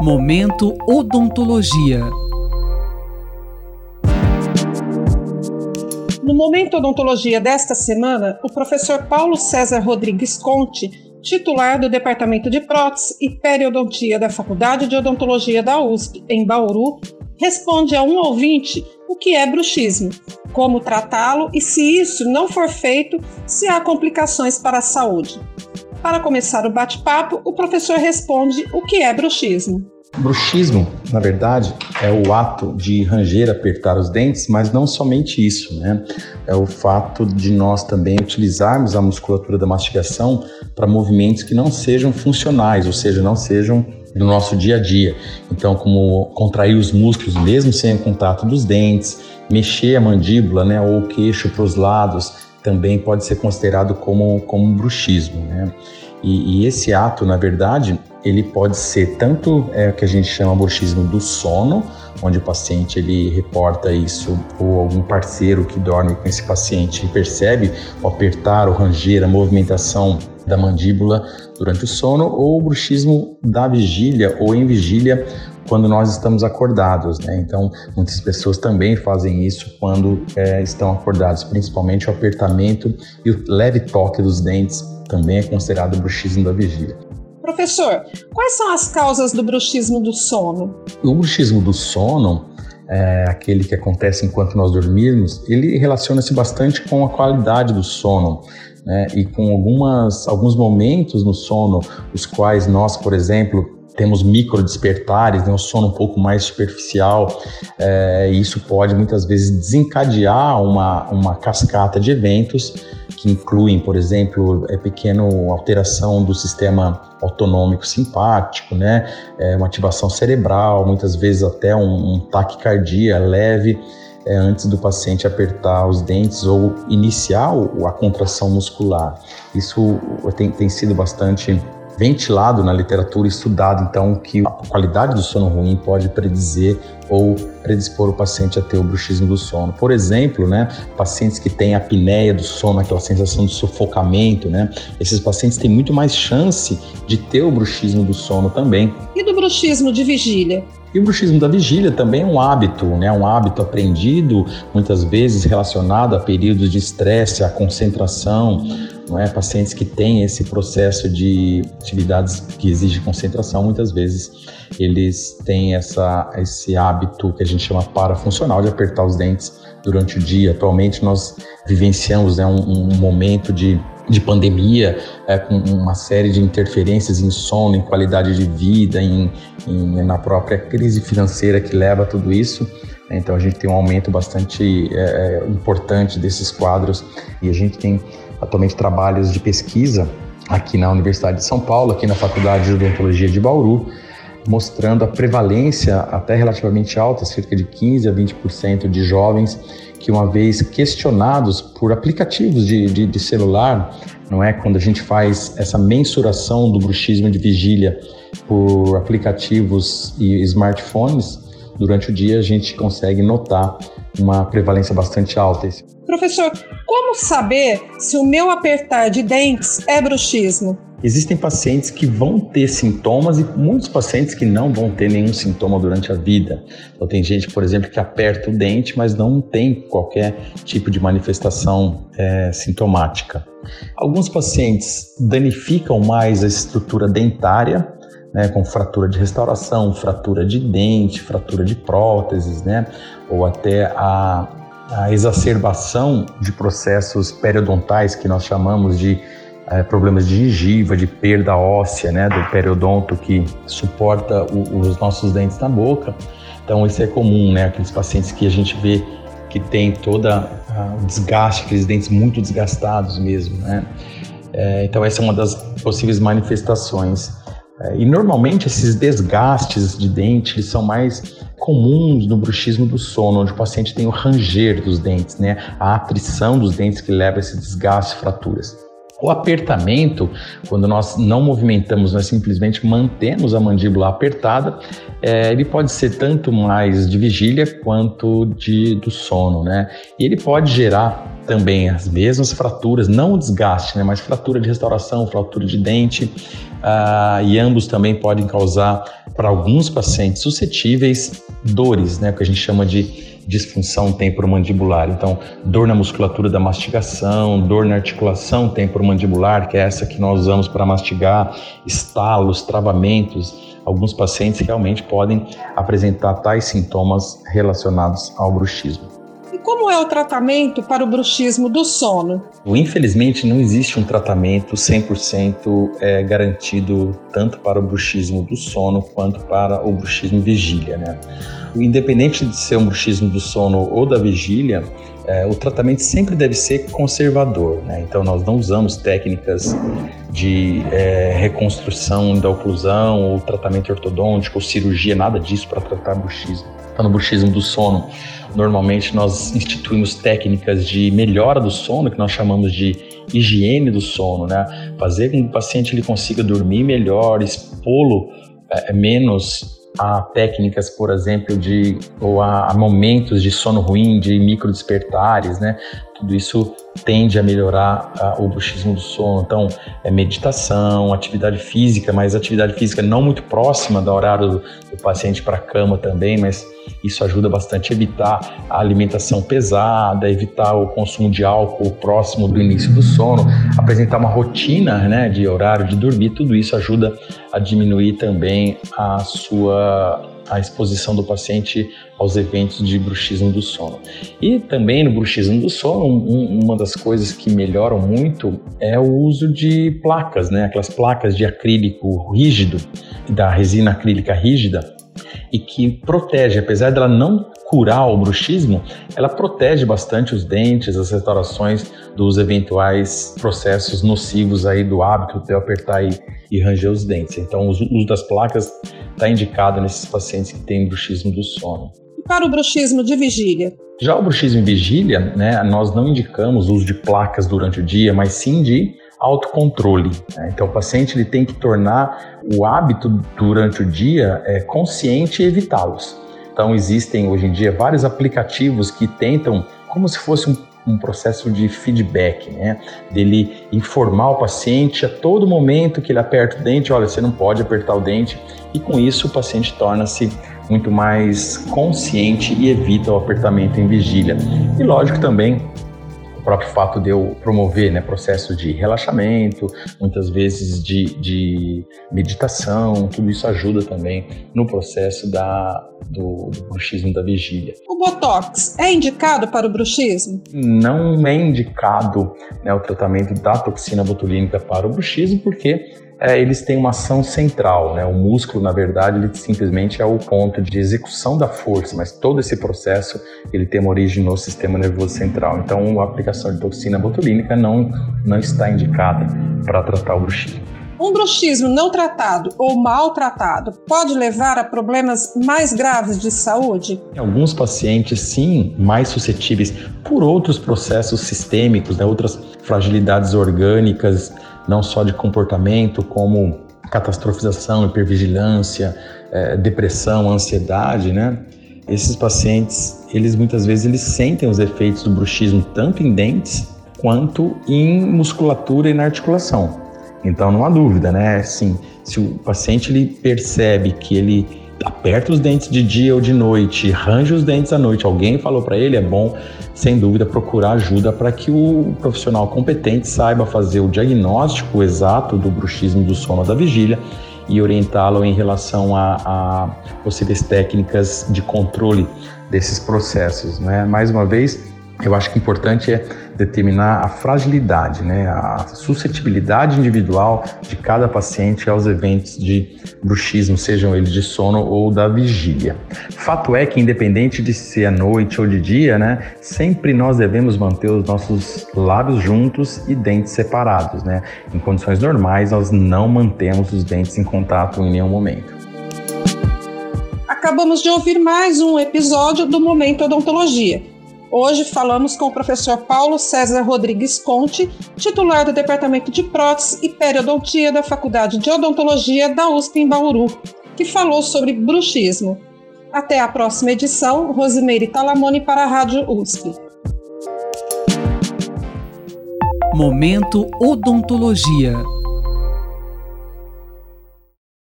Momento Odontologia. No Momento Odontologia desta semana, o professor Paulo César Rodrigues Conte, titular do Departamento de Prótese e Periodontia da Faculdade de Odontologia da USP, em Bauru, responde a um ouvinte o que é bruxismo, como tratá-lo e, se isso não for feito, se há complicações para a saúde. Para começar o bate-papo, o professor responde o que é bruxismo. Bruxismo, na verdade, é o ato de ranger, apertar os dentes, mas não somente isso, né? É o fato de nós também utilizarmos a musculatura da mastigação para movimentos que não sejam funcionais, ou seja, não sejam do nosso dia a dia. Então, como contrair os músculos mesmo sem o contato dos dentes, mexer a mandíbula, né, ou o queixo para os lados, também pode ser considerado como, como bruxismo, né? E, e, esse ato, na verdade, ele pode ser tanto é, o que a gente chama bruxismo do sono, onde o paciente ele reporta isso, ou algum parceiro que dorme com esse paciente percebe o apertar, o ranger, a movimentação da mandíbula durante o sono, ou o bruxismo da vigília ou em vigília quando nós estamos acordados. Né? Então, muitas pessoas também fazem isso quando é, estão acordados, principalmente o apertamento e o leve toque dos dentes também é considerado bruxismo da vigília. Professor, quais são as causas do bruxismo do sono? O bruxismo do sono, é, aquele que acontece enquanto nós dormimos, ele relaciona-se bastante com a qualidade do sono. Né, e com algumas, alguns momentos no sono, os quais nós, por exemplo, temos micro despertares, né, um sono um pouco mais superficial, é, e isso pode muitas vezes desencadear uma, uma cascata de eventos que incluem, por exemplo, é pequena alteração do sistema autonômico simpático, né, é, uma ativação cerebral, muitas vezes até um, um taquicardia leve é, antes do paciente apertar os dentes ou iniciar a contração muscular. Isso tem, tem sido bastante ventilado na literatura, estudado então que a qualidade do sono ruim pode predizer ou predispor o paciente a ter o bruxismo do sono. Por exemplo, né, pacientes que têm apneia do sono, aquela sensação de sufocamento, né, esses pacientes têm muito mais chance de ter o bruxismo do sono também. E do bruxismo de vigília? E o bruxismo da vigília também é um hábito, né? um hábito aprendido, muitas vezes relacionado a períodos de estresse, a concentração, não é? Pacientes que têm esse processo de atividades que exigem concentração, muitas vezes eles têm essa, esse hábito que a gente chama parafuncional de apertar os dentes durante o dia. Atualmente nós vivenciamos né, um, um momento de de pandemia, é, com uma série de interferências em sono, em qualidade de vida, em, em, na própria crise financeira que leva a tudo isso. Então a gente tem um aumento bastante é, é, importante desses quadros e a gente tem atualmente trabalhos de pesquisa aqui na Universidade de São Paulo, aqui na Faculdade de Odontologia de Bauru, mostrando a prevalência até relativamente alta, cerca de 15 a 20% de jovens que uma vez questionados por aplicativos de, de, de, celular, não é quando a gente faz essa mensuração do bruxismo de vigília por aplicativos e smartphones, durante o dia a gente consegue notar uma prevalência bastante alta. Professor, como saber se o meu apertar de dentes é bruxismo? Existem pacientes que vão ter sintomas e muitos pacientes que não vão ter nenhum sintoma durante a vida. Então, tem gente, por exemplo, que aperta o dente, mas não tem qualquer tipo de manifestação é, sintomática. Alguns pacientes danificam mais a estrutura dentária, né, com fratura de restauração, fratura de dente, fratura de próteses, né, ou até a, a exacerbação de processos periodontais que nós chamamos de é, problemas de gengiva, de perda óssea, né, do periodonto que suporta o, os nossos dentes na boca. Então isso é comum, né, aqueles pacientes que a gente vê que tem toda o desgaste, aqueles dentes muito desgastados mesmo, né. É, então essa é uma das possíveis manifestações. É, e normalmente esses desgastes de dente eles são mais comuns no bruxismo do sono, onde o paciente tem o ranger dos dentes, né? a atrição dos dentes que leva a esse desgaste e fraturas. O apertamento, quando nós não movimentamos, nós simplesmente mantemos a mandíbula apertada, é, ele pode ser tanto mais de vigília quanto de, do sono, né? E ele pode gerar também as mesmas fraturas, não o desgaste, né, mas fratura de restauração, fratura de dente, uh, e ambos também podem causar, para alguns pacientes suscetíveis, dores, né, que a gente chama de disfunção temporomandibular. Então, dor na musculatura da mastigação, dor na articulação temporomandibular, que é essa que nós usamos para mastigar, estalos, travamentos. Alguns pacientes realmente podem apresentar tais sintomas relacionados ao bruxismo. Como é o tratamento para o bruxismo do sono? Infelizmente, não existe um tratamento 100% é, garantido tanto para o bruxismo do sono quanto para o bruxismo vigília, né? Independente de ser um bruxismo do sono ou da vigília, é, o tratamento sempre deve ser conservador. Né? Então, nós não usamos técnicas de é, reconstrução da oclusão, ou tratamento ortodôntico, ou cirurgia, nada disso para tratar bruxismo. Então, no bruxismo do sono, normalmente nós instituímos técnicas de melhora do sono, que nós chamamos de higiene do sono, né? Fazer com que o paciente ele consiga dormir melhor, expô-lo é, menos a técnicas, por exemplo, de ou a, a momentos de sono ruim, de micro despertares, né? Tudo isso tende a melhorar uh, o bruxismo do sono. Então, é meditação, atividade física, mas atividade física não muito próxima do horário do, do paciente para a cama também, mas isso ajuda bastante a evitar a alimentação pesada, evitar o consumo de álcool próximo do início do sono, apresentar uma rotina né, de horário de dormir, tudo isso ajuda a diminuir também a sua a exposição do paciente aos eventos de bruxismo do sono. E também no bruxismo do sono, um, uma das coisas que melhoram muito é o uso de placas, né? aquelas placas de acrílico rígido, da resina acrílica rígida, e que protege, apesar dela não curar o bruxismo, ela protege bastante os dentes, as restaurações dos eventuais processos nocivos aí do hábito de apertar e, e ranger os dentes. Então, o uso das placas está indicado nesses pacientes que têm bruxismo do sono. E para o bruxismo de vigília? Já o bruxismo em vigília, né, nós não indicamos o uso de placas durante o dia, mas sim de autocontrole. Né? Então, o paciente ele tem que tornar o hábito durante o dia é, consciente e evitá-los. Então, existem hoje em dia vários aplicativos que tentam, como se fosse um, um processo de feedback, né? Dele informar o paciente a todo momento que ele aperta o dente, olha, você não pode apertar o dente, e com isso o paciente torna-se muito mais consciente e evita o apertamento em vigília. E lógico também o próprio fato de eu promover né, processo de relaxamento, muitas vezes de, de meditação, tudo isso ajuda também no processo da, do, do bruxismo da vigília. O Botox é indicado para o bruxismo? Não é indicado né, o tratamento da toxina botulínica para o bruxismo, porque é, eles têm uma ação central, né? O músculo, na verdade, ele simplesmente é o ponto de execução da força, mas todo esse processo ele tem uma origem no sistema nervoso central. Então, a aplicação de toxina botulínica não, não está indicada para tratar o bruxismo. Um bruxismo não tratado ou maltratado pode levar a problemas mais graves de saúde? Alguns pacientes, sim, mais suscetíveis por outros processos sistêmicos, né, outras fragilidades orgânicas não só de comportamento, como catastrofização, hipervigilância, é, depressão, ansiedade, né? Esses pacientes, eles muitas vezes eles sentem os efeitos do bruxismo tanto em dentes quanto em musculatura e na articulação. Então não há dúvida, né? Assim, se o paciente ele percebe que ele aperta os dentes de dia ou de noite, range os dentes à noite, alguém falou para ele, é bom, sem dúvida, procurar ajuda para que o profissional competente saiba fazer o diagnóstico exato do bruxismo do sono da vigília e orientá-lo em relação a, a, possíveis técnicas de controle desses processos. Né? Mais uma vez, eu acho que o importante é determinar a fragilidade, né, a suscetibilidade individual de cada paciente aos eventos de bruxismo, sejam eles de sono ou da vigília. Fato é que, independente de ser à noite ou de dia, né, sempre nós devemos manter os nossos lábios juntos e dentes separados. Né? Em condições normais, nós não mantemos os dentes em contato em nenhum momento. Acabamos de ouvir mais um episódio do Momento Odontologia Hoje falamos com o professor Paulo César Rodrigues Conte, titular do Departamento de Prótese e Periodontia da Faculdade de Odontologia da USP em Bauru, que falou sobre bruxismo. Até a próxima edição, Rosimeire Talamone para a Rádio USP. Momento Odontologia.